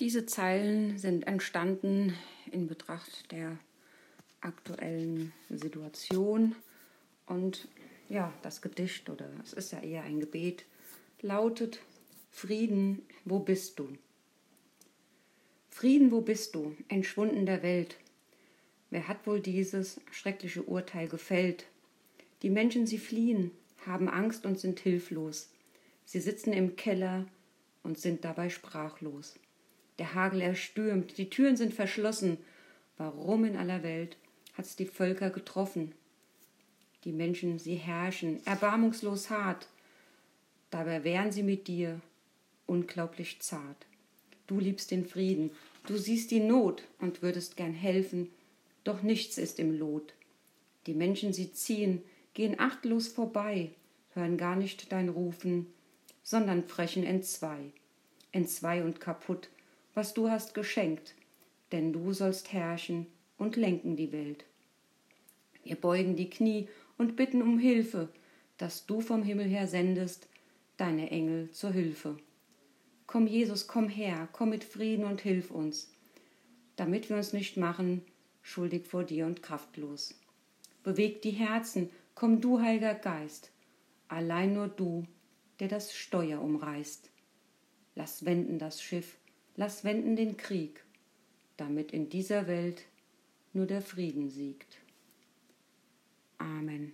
Diese Zeilen sind entstanden in Betracht der aktuellen Situation und ja, das Gedicht oder es ist ja eher ein Gebet lautet Frieden, wo bist du? Frieden, wo bist du, entschwunden der Welt? Wer hat wohl dieses schreckliche Urteil gefällt? Die Menschen, sie fliehen, haben Angst und sind hilflos. Sie sitzen im Keller und sind dabei sprachlos. Der Hagel erstürmt, die Türen sind verschlossen. Warum in aller Welt hat's die Völker getroffen? Die Menschen, sie herrschen, erbarmungslos hart. Dabei wären sie mit dir unglaublich zart. Du liebst den Frieden, du siehst die Not und würdest gern helfen, doch nichts ist im Lot. Die Menschen, sie ziehen, gehen achtlos vorbei, hören gar nicht dein Rufen, sondern brechen entzwei, entzwei und kaputt, was du hast geschenkt, denn du sollst herrschen und lenken die Welt. Wir beugen die Knie und bitten um Hilfe, dass du vom Himmel her sendest deine Engel zur Hilfe. Komm, Jesus, komm her, komm mit Frieden und hilf uns, damit wir uns nicht machen, schuldig vor dir und kraftlos. Beweg die Herzen, komm du, Heiliger Geist, allein nur du, der das Steuer umreißt. Lass wenden das Schiff, lass wenden den Krieg, damit in dieser Welt nur der Frieden siegt. Amen.